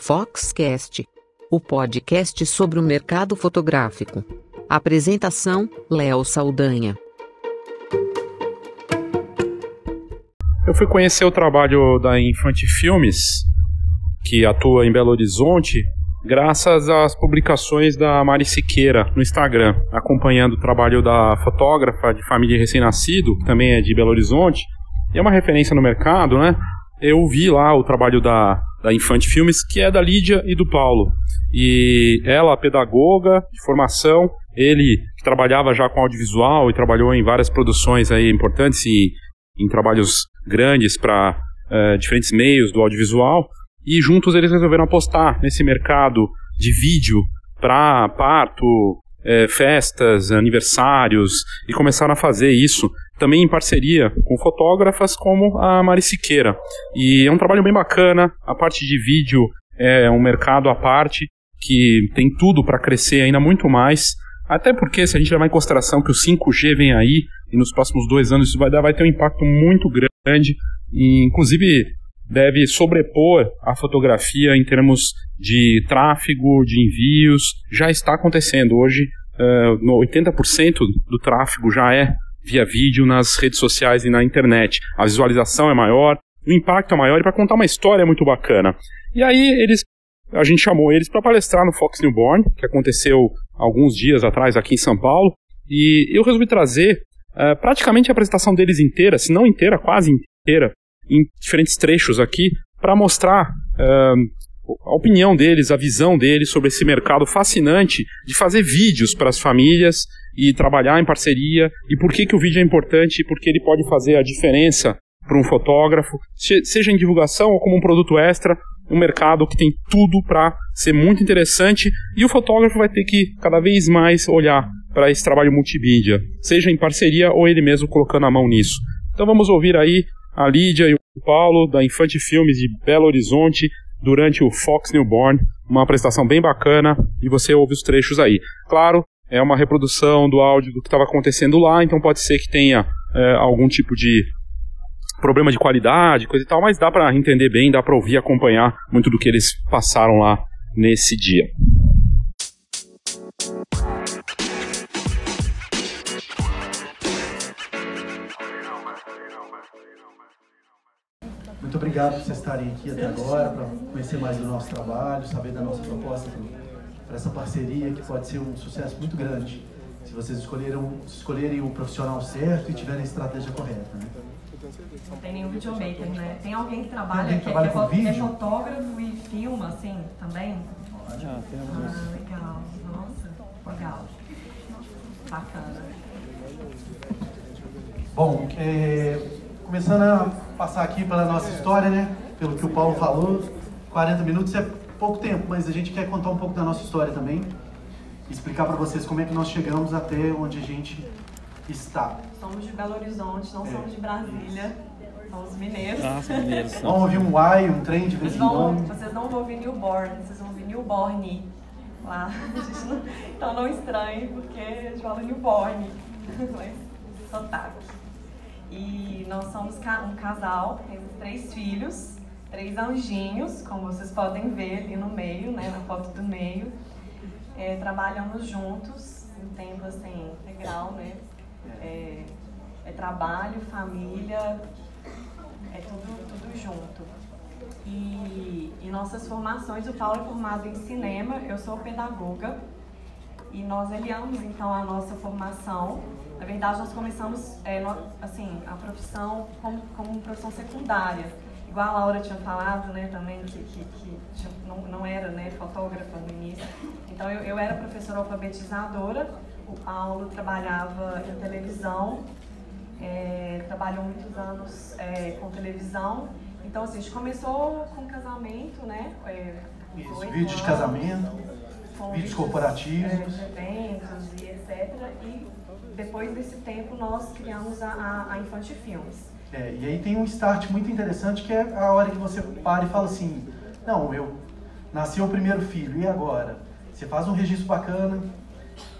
Foxcast, o podcast sobre o mercado fotográfico. Apresentação: Léo Saldanha. Eu fui conhecer o trabalho da Infante Filmes, que atua em Belo Horizonte, graças às publicações da Mari Siqueira no Instagram, acompanhando o trabalho da fotógrafa de família recém-nascido, que também é de Belo Horizonte, é uma referência no mercado, né? Eu vi lá o trabalho da, da Infante Filmes, que é da Lídia e do Paulo. E ela, pedagoga de formação, ele que trabalhava já com audiovisual e trabalhou em várias produções aí importantes e em trabalhos grandes para uh, eh, diferentes meios do audiovisual. E juntos eles resolveram apostar nesse mercado de vídeo para parto, é, festas, aniversários e começaram a fazer isso também em parceria com fotógrafas como a Mari Siqueira. E é um trabalho bem bacana, a parte de vídeo é um mercado à parte que tem tudo para crescer ainda muito mais. Até porque, se a gente levar em consideração que o 5G vem aí, e nos próximos dois anos isso vai, dar, vai ter um impacto muito grande, e inclusive deve sobrepor a fotografia em termos de tráfego, de envios. Já está acontecendo. Hoje, uh, 80% do tráfego já é via vídeo nas redes sociais e na internet. A visualização é maior, o impacto é maior e para contar uma história é muito bacana. E aí eles a gente chamou eles para palestrar no Fox Newborn, que aconteceu alguns dias atrás aqui em São Paulo, e eu resolvi trazer uh, praticamente a apresentação deles inteira, se não inteira, quase inteira, em diferentes trechos aqui, para mostrar uh, a opinião deles, a visão deles sobre esse mercado fascinante de fazer vídeos para as famílias e trabalhar em parceria, e por que, que o vídeo é importante e por que ele pode fazer a diferença para um fotógrafo, seja em divulgação ou como um produto extra, um mercado que tem tudo para ser muito interessante e o fotógrafo vai ter que cada vez mais olhar para esse trabalho multimídia, seja em parceria ou ele mesmo colocando a mão nisso. Então vamos ouvir aí a Lídia e o Paulo da Infante Filmes de Belo Horizonte durante o Fox Newborn, uma apresentação bem bacana e você ouve os trechos aí. Claro, é uma reprodução do áudio do que estava acontecendo lá, então pode ser que tenha é, algum tipo de problema de qualidade, coisa e tal, mas dá para entender bem, dá para ouvir, acompanhar muito do que eles passaram lá nesse dia. Obrigado por vocês estarem aqui até agora, para conhecer mais do nosso trabalho, saber da nossa proposta para essa parceria que pode ser um sucesso muito grande se vocês escolheram, escolherem o profissional certo e tiverem a estratégia correta. Né? Não tem nenhum videomaker, né? Tem alguém que trabalha, alguém que, trabalha que é, vídeo? é fotógrafo e filma, assim, também? Já, temos. Ah, legal. Nossa, legal. Bacana. Bom, é, começando a passar aqui pela nossa história, né? Pelo que o Paulo falou, 40 minutos é pouco tempo, mas a gente quer contar um pouco da nossa história também. Explicar para vocês como é que nós chegamos até onde a gente está. Somos de Belo Horizonte, não é. somos de Brasília. Somos mineiros. Ah, mineiros. Vamos ouvir um Y, um trem de vez em quando. Vocês não vão ouvir Newborn, vocês vão ouvir Newborn lá. então não estranhe, porque a gente fala Newborn. Mas sotaque. E nós somos um casal, temos três filhos, três anjinhos, como vocês podem ver ali no meio, né, na foto do meio. É, trabalhamos juntos, em tempo assim, integral, né? É, é trabalho, família, é tudo, tudo junto. E, e nossas formações, o Paulo é formado em cinema, eu sou pedagoga, e nós aliamos então a nossa formação na verdade, nós começamos é, assim, a profissão como, como profissão secundária. Igual a Laura tinha falado né, também, que, que, que não, não era né, fotógrafa no início. Então, eu, eu era professora alfabetizadora, o Paulo trabalhava em televisão, é, trabalhou muitos anos é, com televisão. Então, assim, a gente começou com casamento, né? É, Isso, vídeos de casamento, vídeos corporativos. É, eventos e etc. E depois desse tempo nós criamos a, a, a Infante Filmes. É, e aí tem um start muito interessante que é a hora que você para e fala assim, não, eu nasci o primeiro filho, e agora? Você faz um registro bacana,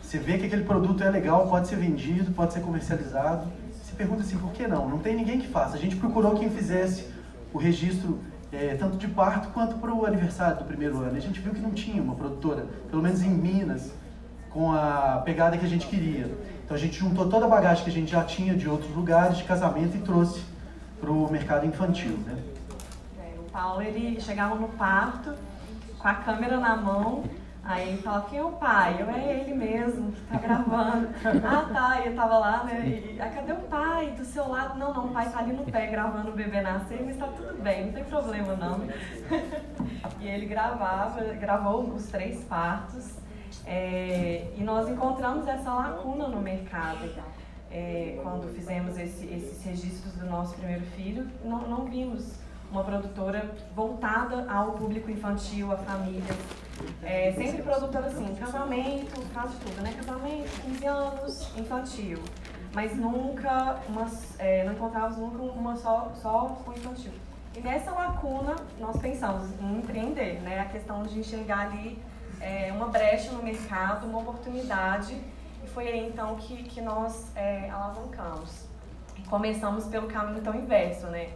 você vê que aquele produto é legal, pode ser vendido, pode ser comercializado. Você pergunta assim, por que não? Não tem ninguém que faça. A gente procurou quem fizesse o registro é, tanto de parto quanto para o aniversário do primeiro ano. E a gente viu que não tinha uma produtora, pelo menos em Minas, com a pegada que a gente queria. Então a gente juntou toda a bagagem que a gente já tinha de outros lugares de casamento e trouxe para o mercado infantil. Né? É, o Paulo ele chegava no parto com a câmera na mão Aí ele fala, quem é o pai? Eu, é ele mesmo, que tá gravando. ah, tá, e eu tava lá, né? E, ah, cadê o pai? Do seu lado? Não, não, o pai tá ali no pé gravando o bebê nascer, mas tá tudo bem, não tem problema não. e ele gravava, gravou os três partos. É, e nós encontramos essa lacuna no mercado. É, quando fizemos esse, esses registros do nosso primeiro filho, não, não vimos uma produtora voltada ao público infantil, à família. É, sempre produtora assim, casamento, faz tudo, né? Casamento, 15 anos, infantil. Mas nunca, uma, é, não encontrávamos nunca uma só, só com infantil. E nessa lacuna, nós pensamos em empreender, né? A questão de enxergar ali é, uma brecha no mercado, uma oportunidade. E foi aí então que, que nós é, alavancamos. E começamos pelo caminho então inverso, né?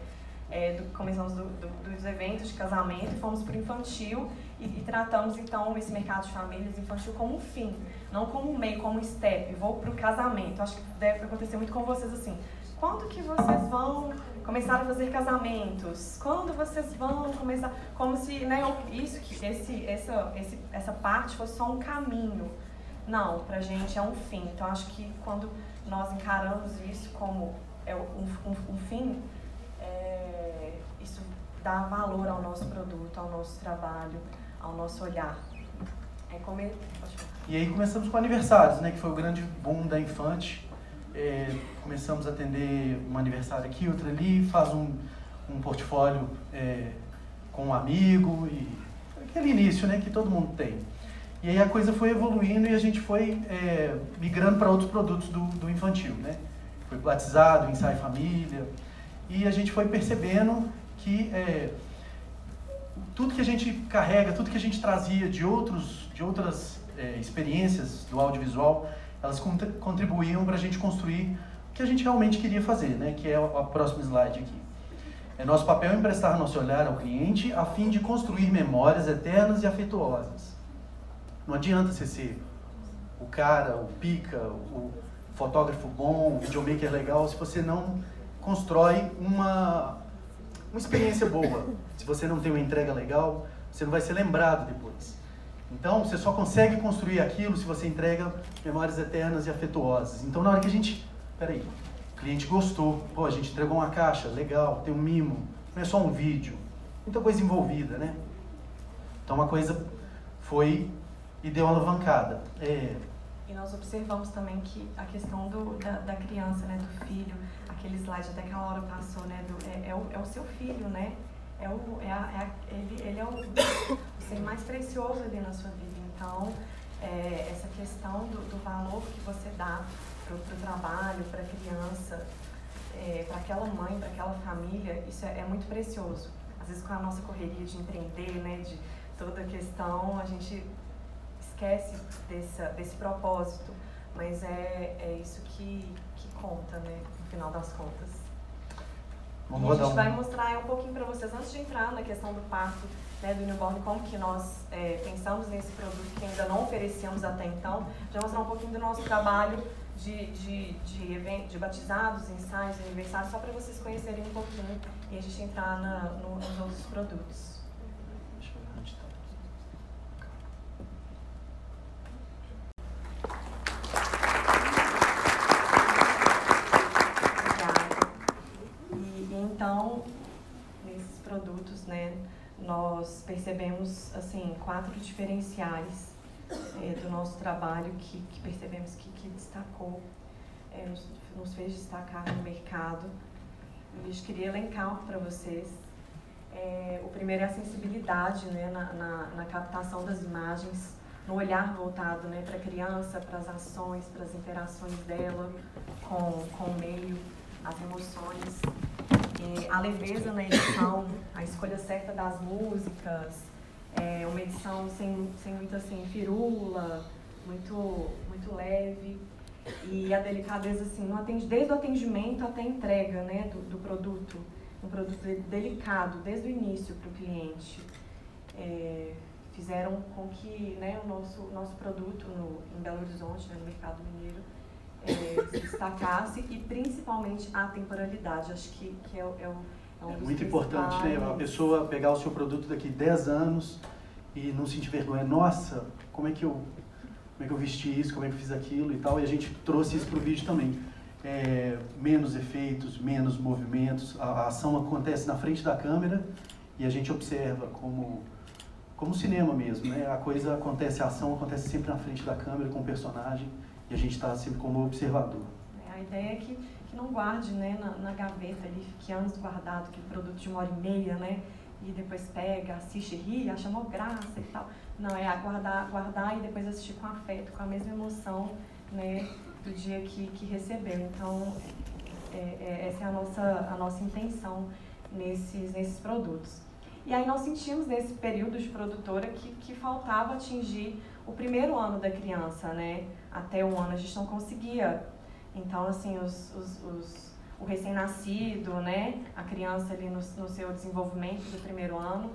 é, do, começamos do, do, dos eventos de casamento fomos para o infantil e, e, tratamos então esse mercado de famílias infantil como um fim, não como um meio, como um step. Vou para o casamento. Acho que deve acontecer muito com vocês assim. Quando que vocês vão começar a fazer casamentos? Quando vocês vão começar? Como se né, isso, esse, essa, esse, essa parte fosse só um caminho. Não, para gente é um fim. Então acho que quando nós encaramos isso como é um, um, um fim, é, isso dá valor ao nosso produto, ao nosso trabalho, ao nosso olhar. É comer... E aí começamos com aniversários, né, que foi o grande boom da Infante. É, começamos a atender um aniversário aqui, outro ali, faz um, um portfólio é, com um amigo e aquele início, né, que todo mundo tem. E aí a coisa foi evoluindo e a gente foi é, migrando para outros produtos do, do infantil, né? Foi batizado, ensaio família, e a gente foi percebendo que é, tudo que a gente carrega, tudo que a gente trazia de, outros, de outras é, experiências do audiovisual, elas contribuíam para a gente construir o que a gente realmente queria fazer, né? que é a próxima slide aqui. É nosso papel emprestar nosso olhar ao cliente a fim de construir memórias eternas e afetuosas. Não adianta você ser o cara, o pica, o fotógrafo bom, o videomaker legal, se você não constrói uma, uma experiência boa. Se você não tem uma entrega legal, você não vai ser lembrado depois. Então, você só consegue construir aquilo se você entrega memórias eternas e afetuosas. Então, na hora que a gente. Peraí, o cliente gostou, pô, a gente entregou uma caixa, legal, tem um mimo, não é só um vídeo. Muita coisa envolvida, né? Então, uma coisa foi e deu uma alavancada. É... E nós observamos também que a questão do, da, da criança, né, do filho, aquele slide até que a Laura passou, né? Do, é, é, o, é o seu filho, né? É o, é a, é a, ele, ele é o ser mais precioso ali na sua vida. Então, é, essa questão do, do, valor que você dá para o trabalho, para a criança, é, para aquela mãe, para aquela família, isso é, é, muito precioso. Às vezes, com a nossa correria de empreender, né? De toda a questão, a gente esquece desse, desse propósito. Mas é, é isso que, que conta, né? final das contas. Vamos e a gente um... vai mostrar um pouquinho para vocês, antes de entrar na questão do parto né, do newborn, como que nós é, pensamos nesse produto que ainda não oferecíamos até então. Já mostrar um pouquinho do nosso trabalho de, de, de, event, de batizados, ensaios, aniversários, só para vocês conhecerem um pouquinho e a gente entrar na, no, nos outros produtos. Então, nesses produtos, né, nós percebemos assim quatro diferenciais é, do nosso trabalho que, que percebemos que, que destacou, é, nos, nos, fez destacar no mercado. E eu queria elencar para vocês. É, o primeiro é a sensibilidade né, na, na, na captação das imagens, no olhar voltado né, para a criança, para as ações, para as interações dela com, com o meio, as emoções é, a leveza na edição, a escolha certa das músicas, é, uma edição sem, sem muita assim, firula, muito, muito leve. E a delicadeza, assim, no atend... desde o atendimento até a entrega né, do, do produto. um produto delicado desde o início para o cliente. É, fizeram com que né, o nosso, nosso produto no, em Belo Horizonte, né, no mercado mineiro, é, se destacasse e principalmente a temporalidade. Acho que, que é, é, é um é muito importante, né? A pessoa pegar o seu produto daqui 10 anos e não sentir vergonha. Nossa, como é que eu, como é que eu vesti isso, como é que eu fiz aquilo e tal. E a gente trouxe isso para o vídeo também. É, menos efeitos, menos movimentos. A, a ação acontece na frente da câmera e a gente observa como como cinema mesmo, né? A coisa acontece, a ação acontece sempre na frente da câmera com o personagem e a gente está sempre como observador. É, a ideia é que, que não guarde né, na, na gaveta ali, fique anos guardado, aquele produto de uma hora e meia, né? E depois pega, assiste, ri, acha uma graça e tal. Não, é guardar, guardar e depois assistir com afeto, com a mesma emoção, né? Do dia que, que recebeu. Então, é, é, essa é a nossa, a nossa intenção nesses, nesses produtos. E aí nós sentimos nesse período de produtora que, que faltava atingir o primeiro ano da criança, né? Até um ano a gente não conseguia. Então, assim, os, os, os o recém-nascido, né? A criança ali no, no seu desenvolvimento do primeiro ano,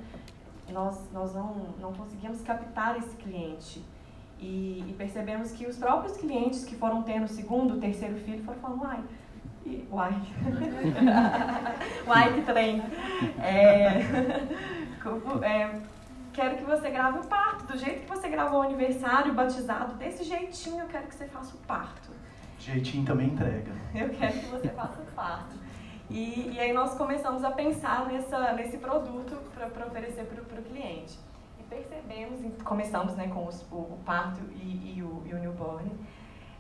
nós, nós não, não conseguimos captar esse cliente. E, e percebemos que os próprios clientes que foram tendo o segundo, terceiro filho foram falando, ai, Uai. Uai, que trem. É, é, quero que você grave o parto. Do jeito que você gravou o aniversário, o batizado, desse jeitinho eu quero que você faça o parto. Jeitinho também entrega. Eu quero que você faça o parto. E, e aí nós começamos a pensar nessa, nesse produto para oferecer para o cliente. E percebemos, começamos né, com os, o, o, parto e, e, o, e o newborn.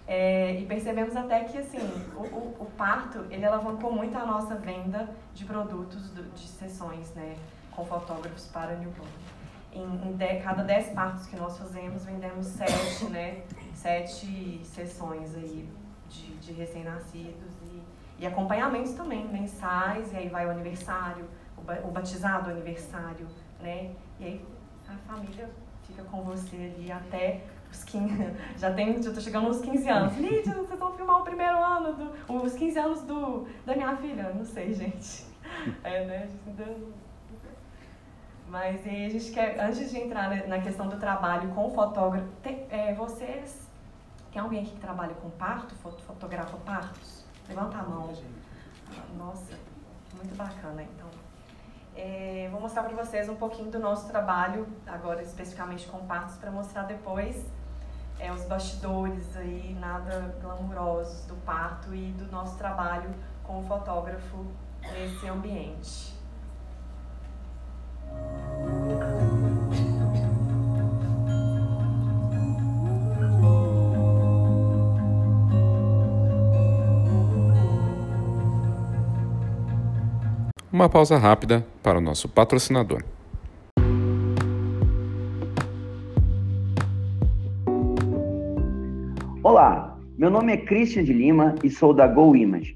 É, e percebemos até que assim, o, o, o, parto ele alavancou muito a nossa venda de produtos de sessões né, com fotógrafos para newborn. Em, em de, cada 10 partos que nós fazemos, vendemos 7, né, sete sessões aí de, de recém-nascidos e, e acompanhamentos também, mensais, e aí vai o aniversário, o, o batizado o aniversário, né? E aí a família fica com você ali até os 15, já tem, já tô chegando nos 15 anos. Lídia, vocês vão filmar o primeiro ano, do, os 15 anos do, da minha filha? Não sei, gente. É, né? A gente ainda... Mas aí a gente quer, antes de entrar na questão do trabalho com o fotógrafo, tem, é, vocês, tem alguém aqui que trabalha com parto, fotografa partos? Levanta a mão. Nossa, muito bacana, então. É, vou mostrar para vocês um pouquinho do nosso trabalho, agora especificamente com partos, para mostrar depois é, os bastidores aí, nada glamurosos do parto e do nosso trabalho com o fotógrafo nesse ambiente. Uma pausa rápida para o nosso patrocinador. Olá, meu nome é Christian de Lima e sou da Go Image.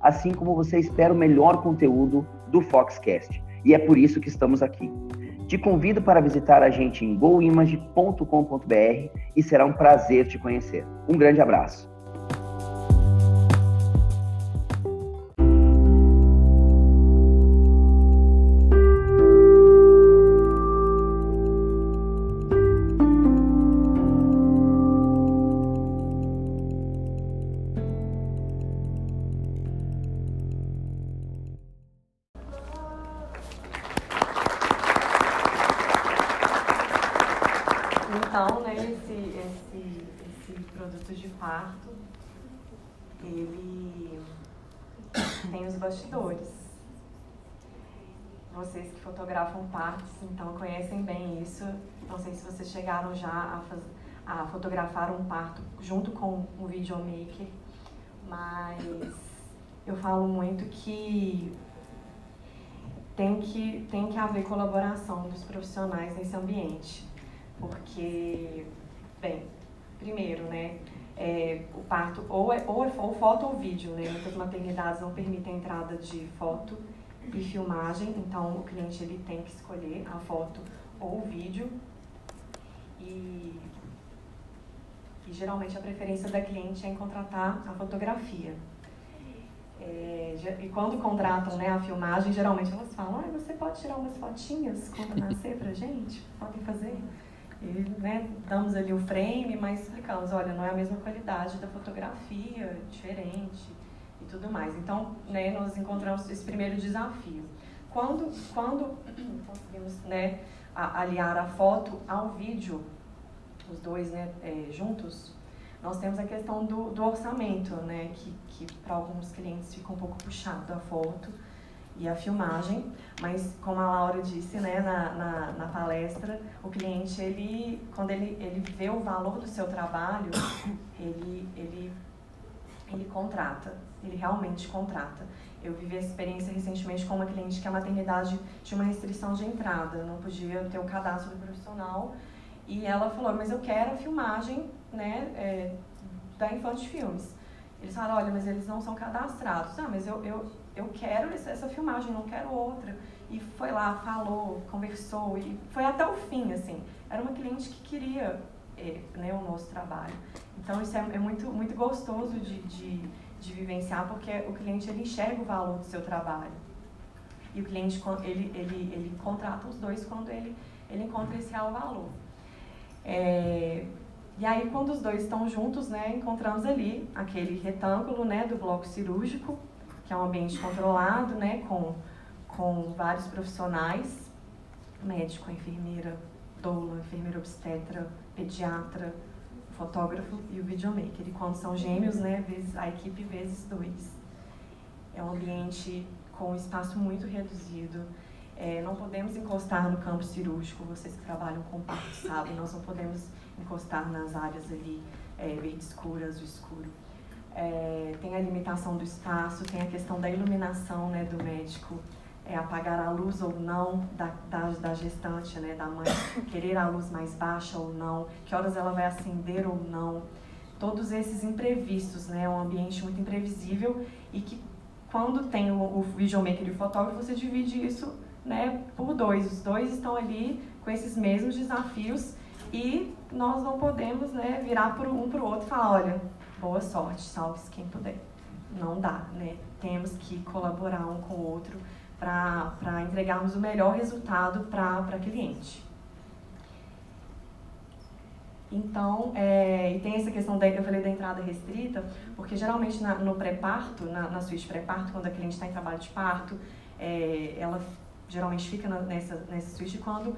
assim como você espera o melhor conteúdo do Foxcast, e é por isso que estamos aqui. Te convido para visitar a gente em goimage.com.br e será um prazer te conhecer. Um grande abraço. Fotografam partes, então conhecem bem isso. Não sei se vocês chegaram já a, faz, a fotografar um parto junto com um videomaker, mas eu falo muito que tem que, tem que haver colaboração dos profissionais nesse ambiente, porque, bem, primeiro, né, é, o parto ou é, ou é ou foto ou vídeo, né, muitas maternidades não permitem a entrada de foto e filmagem, então o cliente ele tem que escolher a foto ou o vídeo e, e geralmente a preferência da cliente é em contratar a fotografia. É, e quando contratam né, a filmagem, geralmente elas falam, ah, você pode tirar umas fotinhas quando nascer pra gente? Podem fazer? E né, damos ali o frame, mas explicamos, olha, não é a mesma qualidade da fotografia, diferente e tudo mais. Então, né, nós encontramos esse primeiro desafio. Quando, quando conseguimos né, aliar a foto ao vídeo, os dois né, é, juntos, nós temos a questão do, do orçamento, né, que, que para alguns clientes fica um pouco puxado a foto e a filmagem, mas como a Laura disse né, na, na, na, palestra, o cliente, ele, quando ele, ele vê o valor do seu trabalho, ele, ele, ele contrata, ele realmente contrata. Eu vivi a experiência recentemente com uma cliente que a maternidade tinha uma restrição de entrada, não podia ter o cadastro do profissional, e ela falou, mas eu quero a filmagem né, é, da Infante Filmes. Eles falaram, olha, mas eles não são cadastrados. Ah, mas eu, eu, eu quero essa filmagem, não quero outra. E foi lá, falou, conversou, e foi até o fim, assim. Era uma cliente que queria é, né, o nosso trabalho. Então, isso é, é muito, muito gostoso de, de, de vivenciar, porque o cliente, ele enxerga o valor do seu trabalho. E o cliente, ele, ele, ele contrata os dois quando ele, ele encontra esse real valor. É, e aí, quando os dois estão juntos, né, encontramos ali aquele retângulo né, do bloco cirúrgico, que é um ambiente controlado, né, com, com vários profissionais, médico, enfermeira, doula, enfermeira obstetra, pediatra, fotógrafo e o videomaker. E quando são gêmeos, né, a equipe vezes dois. É um ambiente com espaço muito reduzido, é, não podemos encostar no campo cirúrgico, vocês que trabalham com parto sabem, nós não podemos encostar nas áreas ali é, verde escura, azul escuro. É, tem a limitação do espaço, tem a questão da iluminação né, do médico, é, apagar a luz ou não da, da, da, gestante, né, da mãe, querer a luz mais baixa ou não, que horas ela vai acender ou não. Todos esses imprevistos, né, é um ambiente muito imprevisível e que quando tem o, o videomaker e o fotógrafo, você divide isso né, por dois. Os dois estão ali com esses mesmos desafios e nós não podemos né, virar por um para o outro e falar, olha, boa sorte, salve-se quem puder. Não dá, né? Temos que colaborar um com o outro para entregarmos o melhor resultado para cliente. Então, é, e tem essa questão da, eu falei da entrada restrita, porque geralmente na, no pré-parto, na, na suíte pré-parto, quando a cliente está em trabalho de parto, é, ela geralmente fica nessa, nessa suíte quando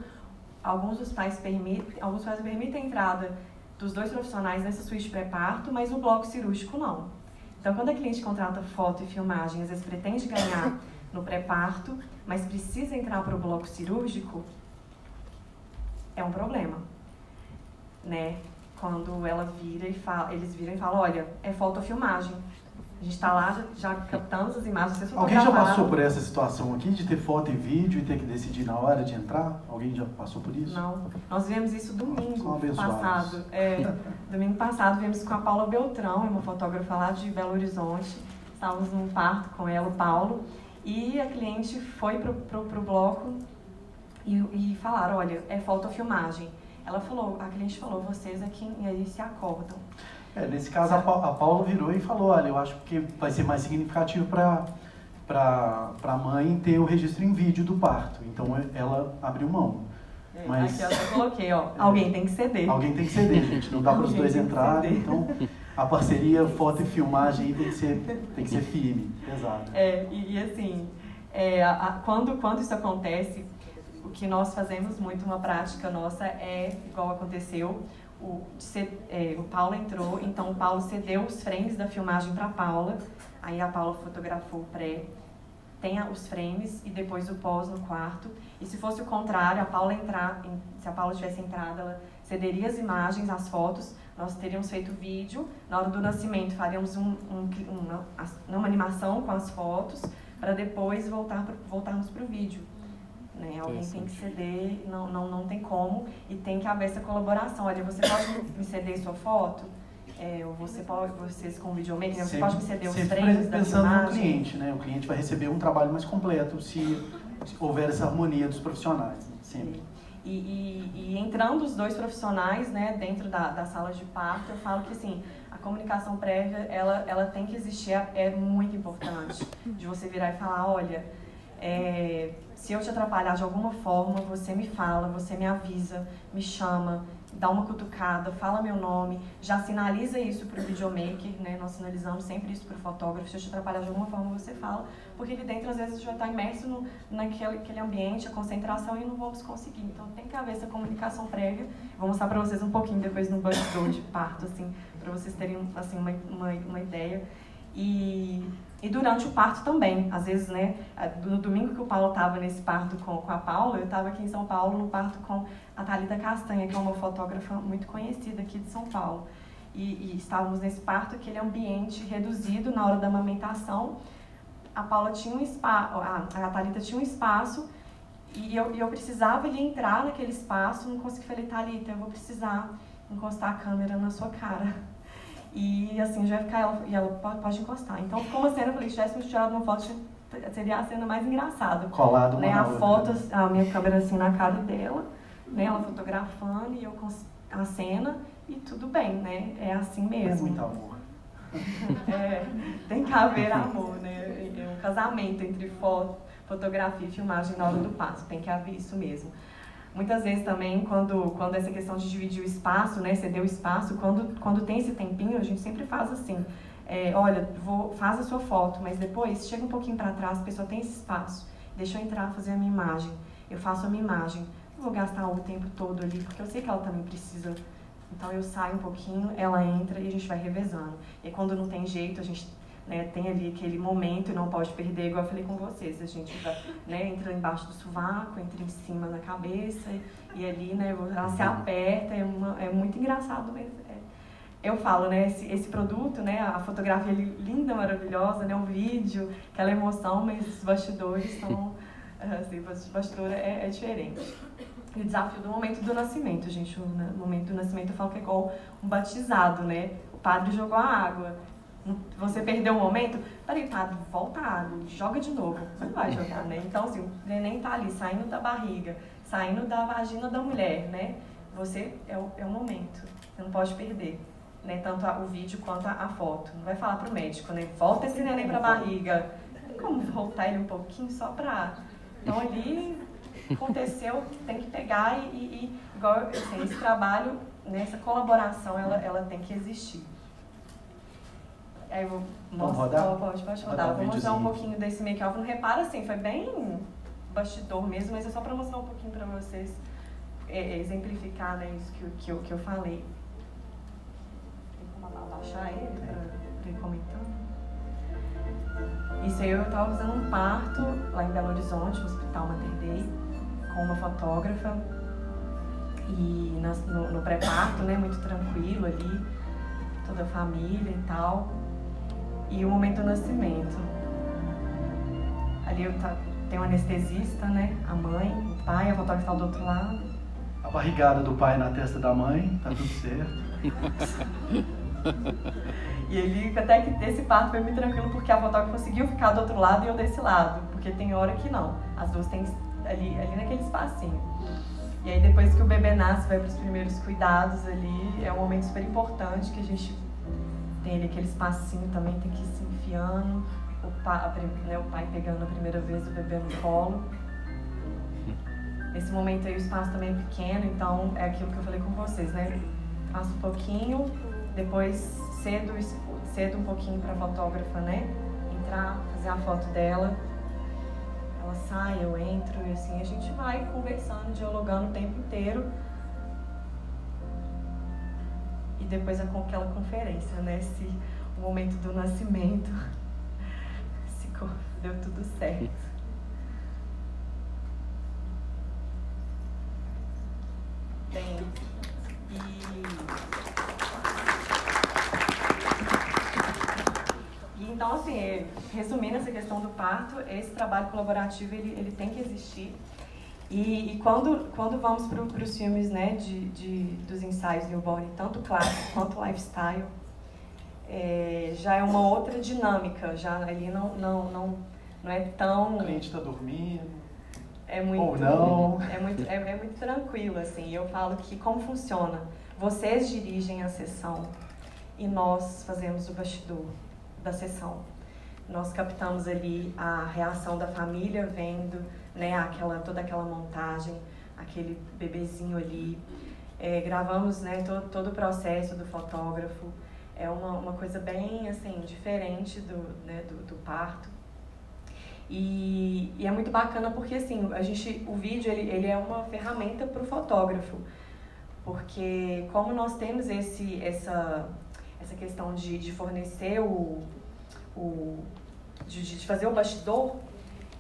alguns dos pais permitem, alguns pais permitem a entrada dos dois profissionais nessa suíte pré-parto, mas no bloco cirúrgico não. Então, quando a cliente contrata foto e filmagem, às vezes pretende ganhar no pré-parto, mas precisa entrar para o bloco cirúrgico, é um problema, né? Quando ela vira e fala, eles viram e falam, olha, é fotofilmagem. A gente está lá, já, já, captamos as imagens, vocês Alguém já passou por essa situação aqui de ter foto e vídeo e ter que decidir na hora de entrar? Alguém já passou por isso? Não. Nós vimos isso domingo passado. É, domingo passado vimos com a Paula Beltrão, uma fotógrafa lá de Belo Horizonte. Estávamos num parto com ela, o Paulo, e a cliente foi pro, pro, pro bloco e, e falaram, olha, é fotofilmagem. Ela falou, a cliente falou, vocês aqui é aí se acordam. É, nesse caso, a, pa a Paula virou e falou: olha, eu acho que vai ser mais significativo para para a mãe ter o registro em vídeo do parto. Então é, ela abriu mão. É, Mas, aqui eu já coloquei, ó. É, alguém tem que ceder. Alguém tem que ceder, gente. Não dá para os dois entrarem. Então a parceria foto e filmagem tem que ser, tem que ser firme, pesada. É, e, e assim, é, a, a, quando, quando isso acontece, o que nós fazemos muito, uma prática nossa é, igual aconteceu, o, é, o Paulo entrou, então o Paulo cedeu os frames da filmagem para Paula, aí a Paula fotografou o pré, tem os frames e depois o pós no quarto. E se fosse o contrário, a Paula entrar, se a Paula tivesse entrado, ela cederia as imagens, as fotos, nós teríamos feito vídeo, na hora do nascimento faríamos um, um, uma, uma animação com as fotos, para depois voltar, voltarmos para o vídeo. Né? Alguém tem que ceder, não, não, não tem como, e tem que haver essa colaboração. Olha, você pode me ceder sua foto? É, ou você pode, vocês com videomaker, você pode me ceder os treinos da pensando no cliente, né? O cliente vai receber um trabalho mais completo se, se houver essa harmonia dos profissionais, né? sempre. E, e, e entrando os dois profissionais né, dentro da, da sala de parto, eu falo que assim, a comunicação prévia ela, ela tem que existir, é muito importante. De você virar e falar, olha, é, se eu te atrapalhar de alguma forma, você me fala, você me avisa, me chama, dá uma cutucada, fala meu nome, já sinaliza isso para o videomaker, né? Nós sinalizamos sempre isso para o fotógrafo. Se eu te atrapalhar de alguma forma, você fala, porque ali dentro às vezes vai estar imerso no, naquele aquele ambiente, a concentração e não vamos conseguir. Então tem que haver essa comunicação prévia. Vou mostrar para vocês um pouquinho depois no bastidor de parto, assim, para vocês terem assim uma, uma, uma ideia. E, e durante o parto também. Às vezes, né, no domingo que o Paulo estava nesse parto com, com a Paula, eu estava aqui em São Paulo no parto com a Thalita Castanha, que é uma fotógrafa muito conhecida aqui de São Paulo. E, e estávamos nesse parto, aquele ambiente reduzido na hora da amamentação. A Paula tinha um espaço, a, a Thalita tinha um espaço e eu, eu precisava ali entrar naquele espaço, não consegui. Falei, Thalita, eu vou precisar encostar a câmera na sua cara e assim, já vai ficar ela, e ela pode, encostar. Então ficou uma cena, eu falei, se tivéssemos tirado uma foto, seria a cena mais engraçada. Colado né? A foto, a minha câmera assim na cara dela, né? Ela fotografando e eu com a cena e tudo bem, né? É assim É mesmo. muito amor. É, tem que haver amor, né? É um casamento entre foto, fotografia e filmagem na hora do passo, tem que haver isso mesmo. Muitas vezes também, quando, quando essa questão de dividir o espaço, né, ceder o espaço, quando, quando tem esse tempinho, a gente sempre faz assim, é, olha, vou, faz a sua foto, mas depois chega um pouquinho para trás, a pessoa tem esse espaço, deixa eu entrar, fazer a minha imagem, eu faço a minha imagem, não vou gastar o tempo todo ali, porque eu sei que ela também precisa, então eu saio um pouquinho, ela entra e a gente vai revezando. E quando não tem jeito, a gente né, tem ali aquele momento e não pode perder, igual eu falei com vocês, a gente vai, né, entra embaixo do sovaco, entra em cima na cabeça e ali, né, ela se aperta, é, uma, é muito engraçado, mas é, eu falo, né, esse, esse produto, né, a fotografia linda, maravilhosa, né, o vídeo, aquela emoção, mas os bastidores são, assim, o bastidor é, é diferente. E o desafio do momento do nascimento, gente, o momento do nascimento eu falo que é igual um batizado, né, o padre jogou a água, você perdeu um momento, peraí, padre, volta a água, joga de novo. Você não vai jogar, né? Então, assim, o neném tá ali, saindo da barriga, saindo da vagina da mulher, né? Você é o, é o momento, você não pode perder. Né? Tanto a, o vídeo quanto a, a, foto. Não vai falar pro médico, né? Volta esse neném pra barriga. Tem como voltar ele um pouquinho só pra. Então ali aconteceu, tem que pegar e, e, e igual assim, esse trabalho, né, colaboração, ela, ela tem que existir. Aí eu vou mostrar, rodar? pode, pode Rodar rodar. um vou mostrar um pouquinho desse make-off. Não repara assim, foi bem bastidor mesmo, mas é só pra mostrar um pouquinho pra vocês é, é, exemplificar né, isso que, eu- que, eu, que eu falei. Tem como abaixar ele pra, pra ir comentando? Isso aí eu tava fazendo um parto lá em Belo Horizonte, no Hospital Mater Dei, com uma fotógrafa. E no, no pré-parto, né, muito tranquilo ali, toda a família e tal. E o momento do nascimento. Ali eu ta- tem um anestesista, né, a mãe, o pai, a fotógrafa tá do outro lado. A barrigada do pai na testa da mãe, tá tudo certo. E ele, até que esse parto foi muito tranquilo, porque a fotógrafa conseguiu ficar do outro lado e eu desse lado. Porque tem hora que não. As duas têm ali, ali naquele espacinho. E aí depois que o bebê nasce, vai para os primeiros cuidados ali. É um momento super importante que a gente tem aquele espacinho também, tem que ir se enfiando. O né, o pai pegando a primeira vez o bebê no colo. Nesse momento aí o espaço também é pequeno, então é aquilo que eu falei com vocês, né? Faço um pouquinho, depois cedo, cedo um pouquinho para a fotógrafa, né? Entrar, fazer a foto dela. Ela sai, eu entro e assim a gente vai conversando, dialogando o tempo inteiro. Depois aquela conferência, né? Se o momento do nascimento se deu tudo certo. E E então, assim, resumindo essa questão do parto, esse trabalho colaborativo ele, ele tem que existir. E, e quando, quando vamos para os filmes né, de, de, dos ensaios newborn, tanto clássico quanto lifestyle, é, já é uma outra dinâmica, já ali não, não, não, não é tão... O cliente está dormindo. É muito, Ou não. É muito, é, é muito tranquilo, assim. Eu falo que como funciona? Vocês dirigem a sessão e nós fazemos o bastidor da sessão. Nós captamos ali a reação da família vendo né, aquela, toda aquela montagem, aquele bebezinho ali. É, gravamos né, todo, todo o processo do fotógrafo. É uma, uma coisa bem assim, diferente do, né, do, do parto. E, e, é muito bacana porque assim, a gente, o vídeo ele, ele é uma ferramenta para o fotógrafo. Porque como nós temos esse, essa, essa questão de, de fornecer o, o de, de fazer o bastidor,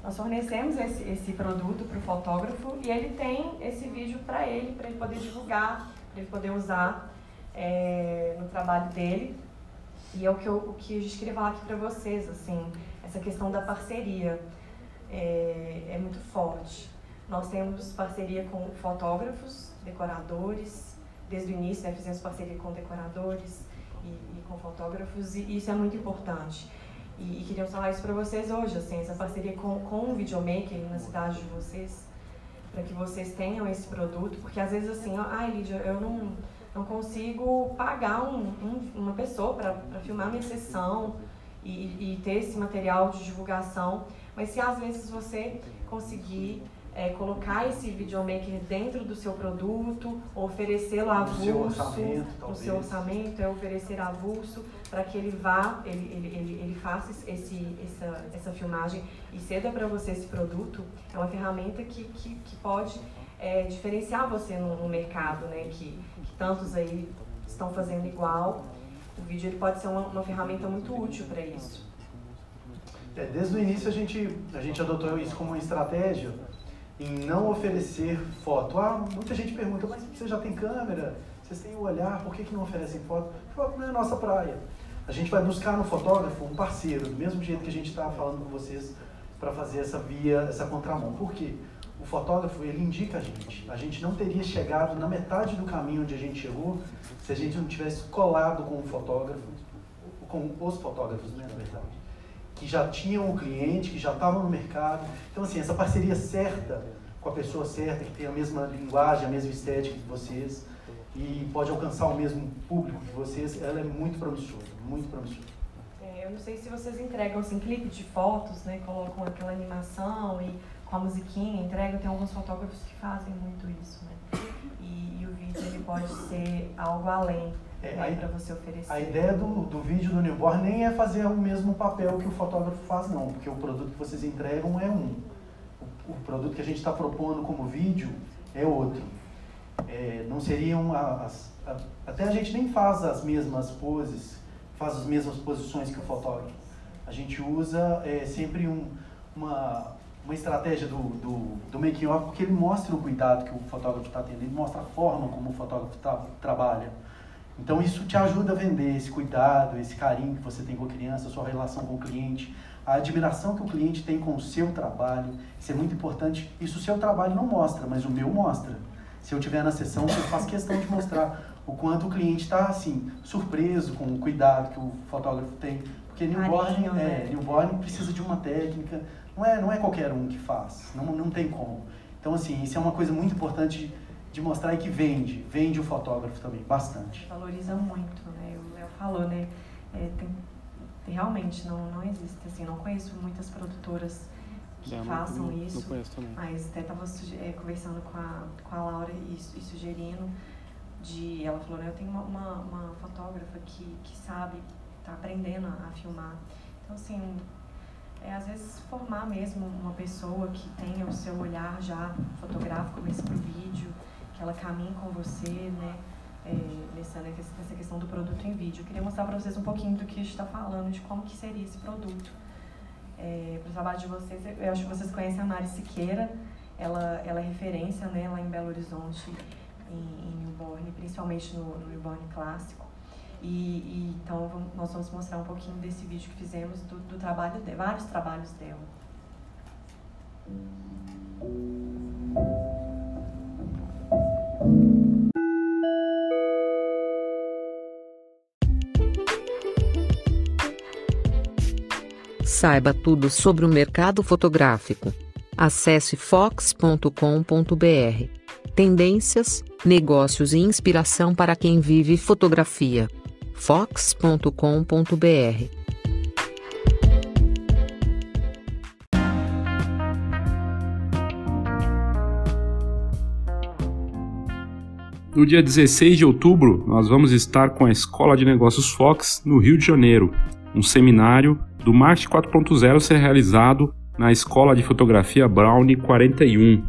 nós fornecemos esse, esse produto para o fotógrafo e ele tem esse vídeo para ele, para ele poder divulgar, para ele poder usar é, no trabalho dele. E é o que, eu, o que gente queria falar aqui para vocês, assim, essa questão da parceria é, é muito forte. Nós temos parceria com fotógrafos, decoradores, desde o início né, fizemos parceria com decoradores e, e com fotógrafos e isso é muito importante. E, e queríamos falar isso para vocês hoje, assim, essa parceria com, com o videomaker na cidade de vocês, para que vocês tenham esse produto, porque às vezes assim, ai ah, Lídia, eu não, não consigo pagar um, um, uma pessoa para filmar minha sessão e, e ter esse material de divulgação, mas se às vezes você conseguir é, colocar esse videomaker dentro do seu produto, oferecê-lo avulso, seu orçamento, no seu orçamento é oferecer avulso para que ele vá, ele, ele, ele, ele faça esse, essa, essa filmagem e ceda para você esse produto, é uma ferramenta que, que, que pode é, diferenciar você no, no mercado, né? Que, que, tantos aí estão fazendo igual. O vídeo ele pode ser uma, uma ferramenta muito útil para isso. É, desde o início a gente, a gente adotou isso como uma estratégia em não oferecer foto. Ah, muita gente pergunta, mas você já tem câmera? Vocês têm o olhar, por que, que não oferecem foto? Foto não é nossa praia. A gente vai buscar no fotógrafo um parceiro, do mesmo jeito que a gente está falando com vocês para fazer essa via, essa contramão. Por quê? O fotógrafo, ele indica a gente. A gente não teria chegado na metade do caminho onde a gente chegou se a gente não tivesse colado com o fotógrafo, com os fotógrafos, né, na verdade que já tinham o cliente, que já estavam no mercado. Então, assim, essa parceria certa com a pessoa certa, que tem a mesma linguagem, a mesma estética que vocês e pode alcançar o mesmo público que vocês, ela é muito promissora, muito promissora. É, eu não sei se vocês entregam assim, clipe de fotos, né? Colocam aquela animação e com a musiquinha, entregam. Tem alguns fotógrafos que fazem muito isso, né? E, e o vídeo ele pode ser algo além é, né, para você oferecer. A ideia do, do vídeo do newborn nem é fazer o mesmo papel que o fotógrafo faz, não, porque o produto que vocês entregam é um. O, o produto que a gente está propondo como vídeo é outro. É, não seriam as. A, até a gente nem faz as mesmas poses, faz as mesmas posições que o fotógrafo. A gente usa é, sempre um, uma, uma estratégia do, do, do making off porque ele mostra o cuidado que o fotógrafo está tendo, ele mostra a forma como o fotógrafo tá, trabalha. Então isso te ajuda a vender esse cuidado, esse carinho que você tem com a criança, a sua relação com o cliente, a admiração que o cliente tem com o seu trabalho. Isso é muito importante. Isso o seu trabalho não mostra, mas o meu mostra. Se eu tiver na sessão, eu faço questão de mostrar o quanto o cliente está assim surpreso com o cuidado que o fotógrafo tem, porque newborn, é, né? newborn precisa de uma técnica. Não é, não é qualquer um que faz. Não, não tem como. Então assim, isso é uma coisa muito importante de mostrar que vende, vende o fotógrafo também, bastante. Valoriza muito, né? O Léo falou, né? É, tem, tem, realmente não, não existe, assim, não conheço muitas produtoras que é, façam não, isso. Não conheço também. Mas até estava é, conversando com a, com a Laura e, e sugerindo de. Ela falou, né? Eu tenho uma, uma, uma fotógrafa que, que sabe, está aprendendo a, a filmar. Então, assim, é às vezes formar mesmo uma pessoa que tenha o seu olhar já fotográfico mesmo para o vídeo ela caminhe com você, né? É, nessa, nessa questão do produto em vídeo. Eu queria mostrar para vocês um pouquinho do que a gente está falando, de como que seria esse produto. É, para o trabalho de vocês, eu acho que vocês conhecem a Mari Siqueira, ela, ela é referência né, lá em Belo Horizonte, em, em Newborn, principalmente no, no Newborn clássico. E, e, então nós vamos mostrar um pouquinho desse vídeo que fizemos do, do trabalho de vários trabalhos dela. Saiba tudo sobre o mercado fotográfico. Acesse fox.com.br. Tendências, negócios e inspiração para quem vive fotografia. fox.com.br. No dia 16 de outubro, nós vamos estar com a Escola de Negócios Fox no Rio de Janeiro, um seminário do Marketing 4.0 ser realizado na Escola de Fotografia Brownie 41.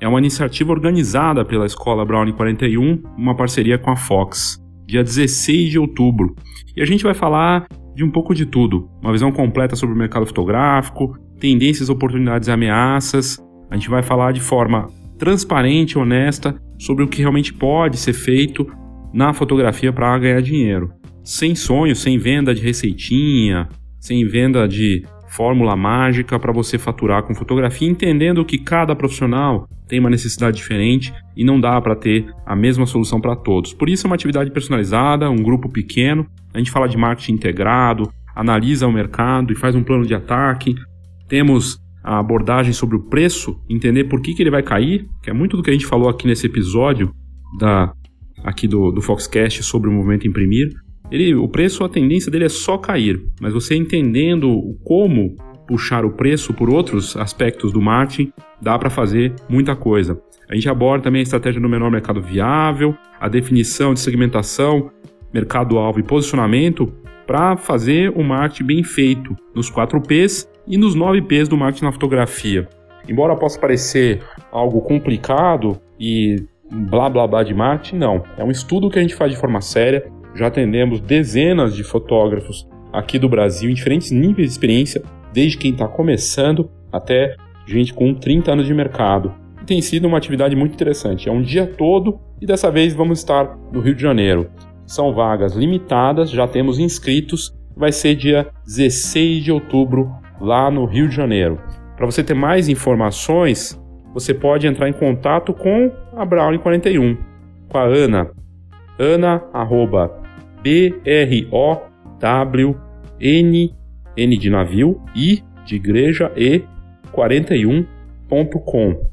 É uma iniciativa organizada pela Escola Brownie 41, uma parceria com a Fox, dia 16 de outubro. E a gente vai falar de um pouco de tudo, uma visão completa sobre o mercado fotográfico, tendências, oportunidades e ameaças. A gente vai falar de forma transparente e honesta sobre o que realmente pode ser feito na fotografia para ganhar dinheiro. Sem sonho, sem venda de receitinha, sem venda de fórmula mágica para você faturar com fotografia, entendendo que cada profissional tem uma necessidade diferente e não dá para ter a mesma solução para todos. Por isso é uma atividade personalizada, um grupo pequeno. A gente fala de marketing integrado, analisa o mercado e faz um plano de ataque. Temos a abordagem sobre o preço, entender por que, que ele vai cair, que é muito do que a gente falou aqui nesse episódio da aqui do, do Foxcast sobre o movimento imprimir. Ele, o preço, a tendência dele é só cair, mas você entendendo como puxar o preço por outros aspectos do marketing, dá para fazer muita coisa. A gente aborda também a estratégia do menor mercado viável, a definição de segmentação, mercado-alvo e posicionamento para fazer o marketing bem feito nos 4 Ps e nos 9 Ps do marketing na fotografia. Embora possa parecer algo complicado e blá blá blá de marketing, não. É um estudo que a gente faz de forma séria. Já atendemos dezenas de fotógrafos aqui do Brasil em diferentes níveis de experiência, desde quem está começando até gente com 30 anos de mercado. E tem sido uma atividade muito interessante. É um dia todo e dessa vez vamos estar no Rio de Janeiro. São vagas limitadas, já temos inscritos. Vai ser dia 16 de outubro lá no Rio de Janeiro. Para você ter mais informações, você pode entrar em contato com a Brownie 41, com a Ana. Ana, arroba, B-R-O-W-N, N de navio, I de igreja e 41.com.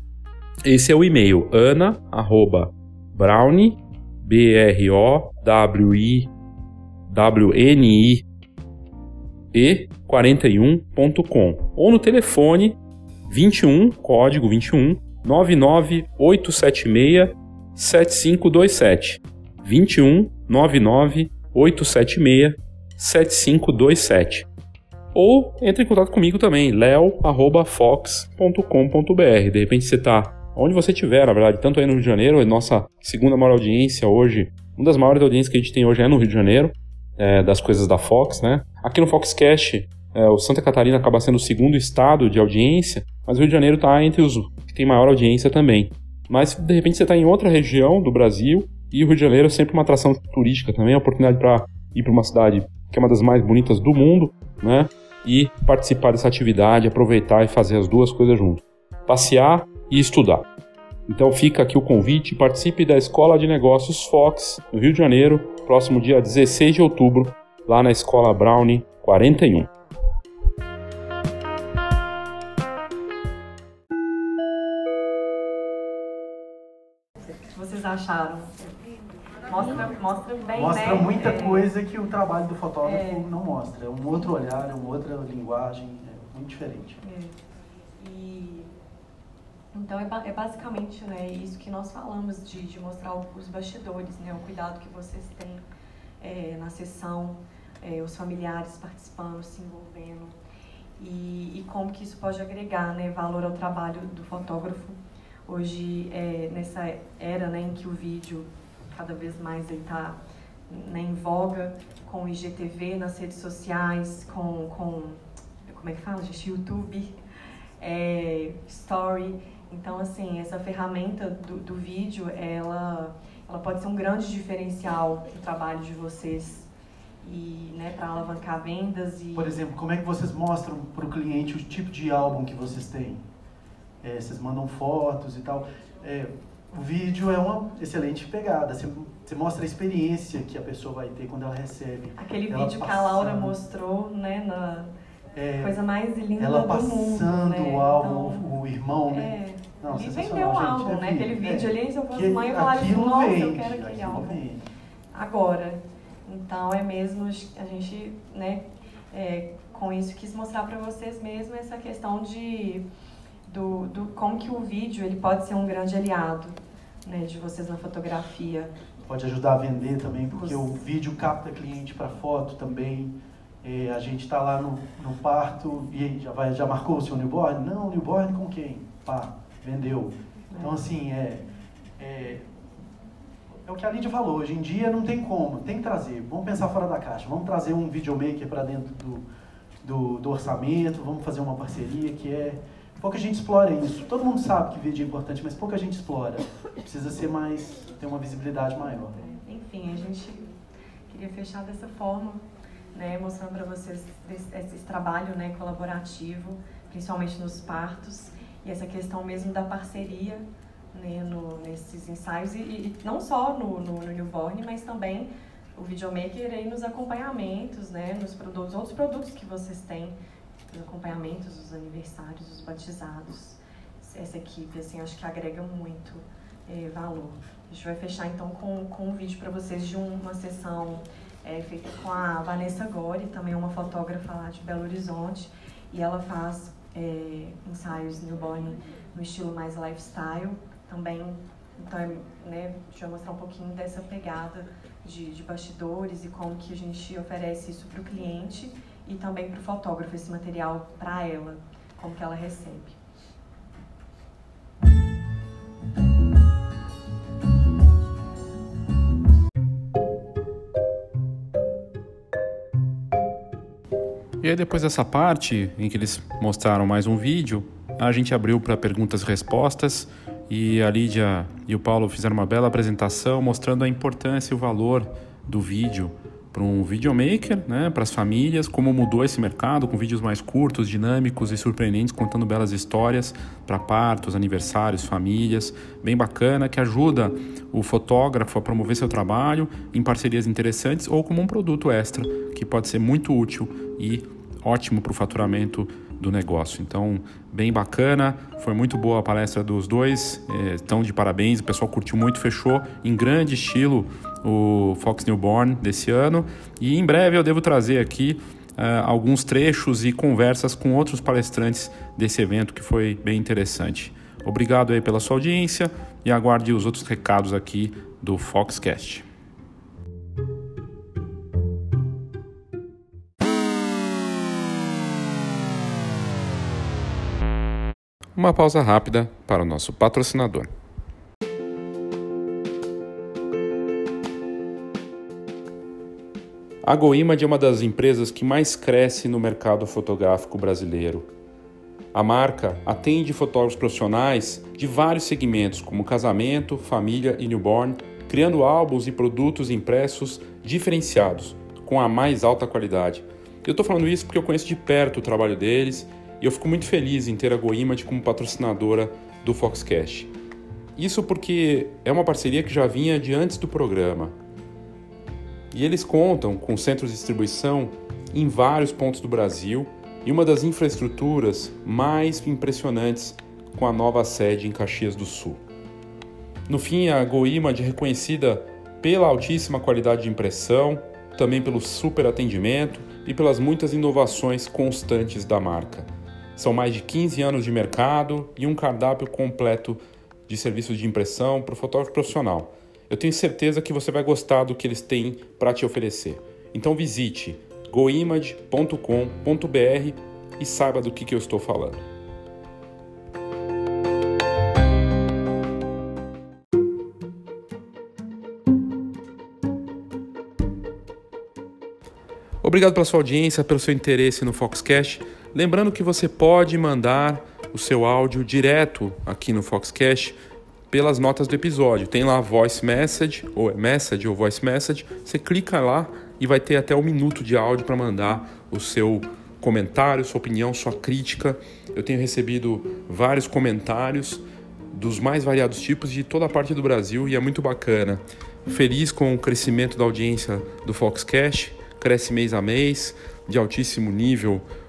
Esse é o e-mail, ana, arroba, brownie, B-R-O-W-I, W-N-I, e 41.com ou no telefone 21, código 21 99876 7527. 21 99876 7527. Ou entre em contato comigo também, leo@fox.com.br. De repente você está onde você estiver, na verdade, tanto aí no Rio de Janeiro, é nossa segunda maior audiência hoje, uma das maiores audiências que a gente tem hoje é no Rio de Janeiro, é, das coisas da Fox, né? Aqui no Foxcast, é, o Santa Catarina acaba sendo o segundo estado de audiência, mas o Rio de Janeiro está entre os que tem maior audiência também. Mas de repente você está em outra região do Brasil e o Rio de Janeiro é sempre uma atração turística também, é uma oportunidade para ir para uma cidade que é uma das mais bonitas do mundo, né? E participar dessa atividade, aproveitar e fazer as duas coisas juntos: passear e estudar. Então fica aqui o convite, participe da Escola de Negócios Fox, no Rio de Janeiro, próximo dia 16 de outubro, lá na Escola Brownie 41. O que vocês acharam? Mostra, mostra bem, Mostra né? muita É, coisa que o trabalho do fotógrafo É. não mostra. É um outro olhar, é uma outra linguagem, é muito diferente. É. E então é, é basicamente né, isso que nós falamos de, de mostrar os bastidores, né, o cuidado que vocês têm é, na sessão, é, os familiares participando, se envolvendo e, e como que isso pode agregar né, valor ao trabalho do fotógrafo. Hoje, nessa era né, em que o vídeo cada vez mais está né, em voga, com o IGTV nas redes sociais, com, com como é que fala, gente? YouTube, é, Story. Então, assim, essa ferramenta do, do vídeo, ela, ela pode ser um grande diferencial no trabalho de vocês e, né, para alavancar vendas e... Por exemplo, como é que vocês mostram para o cliente o tipo de álbum que vocês têm? É, vocês mandam fotos e tal. É, o vídeo é uma excelente pegada. Você, você mostra a experiência que a pessoa vai ter quando ela recebe. Aquele Ela vídeo que a passando. Laura mostrou, né, na, É, Coisa mais linda ela do passando mundo, né? o álbum, Então, o irmão, né? É, Não, sensacional, vendeu o gente, álbum, é né? Aquele é. vídeo ali, se eu fosse Que mãe, eu falaria assim, nossa, eu vende, quero aquele álbum. vende. agora. Então é mesmo a gente, né, é, com isso quis mostrar para vocês mesmo essa questão de do, do como que o vídeo ele pode ser um grande aliado, né, de vocês na fotografia. Pode ajudar a vender também, porque Você- o vídeo capta cliente para foto também. É, a gente está lá no, no parto e já, vai, já marcou o seu newborn? Não, newborn com quem? Pá, vendeu. Então, assim, é, é, é o que a Lídia falou. Hoje em dia não tem como, tem que trazer. Vamos pensar fora da caixa. Vamos trazer um videomaker para dentro do, do, do orçamento. Vamos fazer uma parceria que é. Pouca gente explora isso. Todo mundo sabe que vídeo é importante, mas pouca gente explora. Precisa ser mais. ter uma visibilidade maior. Enfim, a gente queria fechar dessa forma, né, mostrando para vocês esse, esse trabalho né, colaborativo, principalmente nos partos, e essa questão mesmo da parceria né, no, nesses ensaios, e, e não só no, no, no newborn, mas também o videomaker aí nos acompanhamentos, né, nos produtos, outros produtos que vocês têm, os acompanhamentos, os aniversários, os batizados. Essa equipe, assim, acho que agrega muito eh, valor. A gente vai fechar então com, com um vídeo para vocês de uma sessão eh, feita com a Vanessa Gori, também é uma fotógrafa lá de Belo Horizonte, e ela faz eh, ensaios newborn no estilo mais lifestyle, também, então, é, né, a gente vai mostrar um pouquinho dessa pegada de, de bastidores e como que a gente oferece isso para o cliente e também para o fotógrafo, esse material para ela, como que ela recebe. E aí depois dessa parte em que eles mostraram mais um vídeo, a gente abriu para perguntas e respostas e a Lídia e o Paulo fizeram uma bela apresentação mostrando a importância e o valor do vídeo para um videomaker, né, para as famílias, como mudou esse mercado com vídeos mais curtos, dinâmicos e surpreendentes, contando belas histórias para partos, aniversários, famílias, bem bacana, que ajuda o fotógrafo a promover seu trabalho em parcerias interessantes ou como um produto extra que pode ser muito útil e ótimo para o faturamento do negócio. Então, bem bacana, foi muito boa a palestra dos dois, estão de parabéns, o pessoal curtiu muito, fechou em grande estilo o Fox Newborn desse ano e em breve eu devo trazer aqui eh, alguns trechos e conversas com outros palestrantes desse evento que foi bem interessante. Obrigado aí pela sua audiência e aguarde os outros recados aqui do Foxcast. Uma pausa rápida para o nosso patrocinador. A GoImage é uma das empresas que mais cresce no mercado fotográfico brasileiro. A marca atende fotógrafos profissionais de vários segmentos, como casamento, família e newborn, criando álbuns e produtos impressos diferenciados, com a mais alta qualidade. Eu estou falando isso porque eu conheço de perto o trabalho deles e eu fico muito feliz em ter a GoImage como patrocinadora do Foxcast. Isso porque é uma parceria que já vinha de antes do programa. E eles contam com centros de distribuição em vários pontos do Brasil e uma das infraestruturas mais impressionantes com a nova sede em Caxias do Sul. No fim, a GoImage é reconhecida pela altíssima qualidade de impressão, também pelo super atendimento e pelas muitas inovações constantes da marca. São mais de 15 anos de mercado e um cardápio completo de serviços de impressão para o fotógrafo profissional. Eu tenho certeza que você vai gostar do que eles têm para te oferecer. Então visite goimage.com.br e saiba do que, que eu estou falando. Obrigado pela sua audiência, pelo seu interesse no Foxcast. Lembrando que você pode mandar o seu áudio direto aqui no Foxcast pelas notas do episódio. Tem lá voice message, ou é message ou voice message. Você clica lá e vai ter até um minuto de áudio para mandar o seu comentário, sua opinião, sua crítica. Eu tenho recebido vários comentários dos mais variados tipos de toda a parte do Brasil e é muito bacana. Feliz com o crescimento da audiência do Foxcast, cresce mês a mês, de altíssimo nível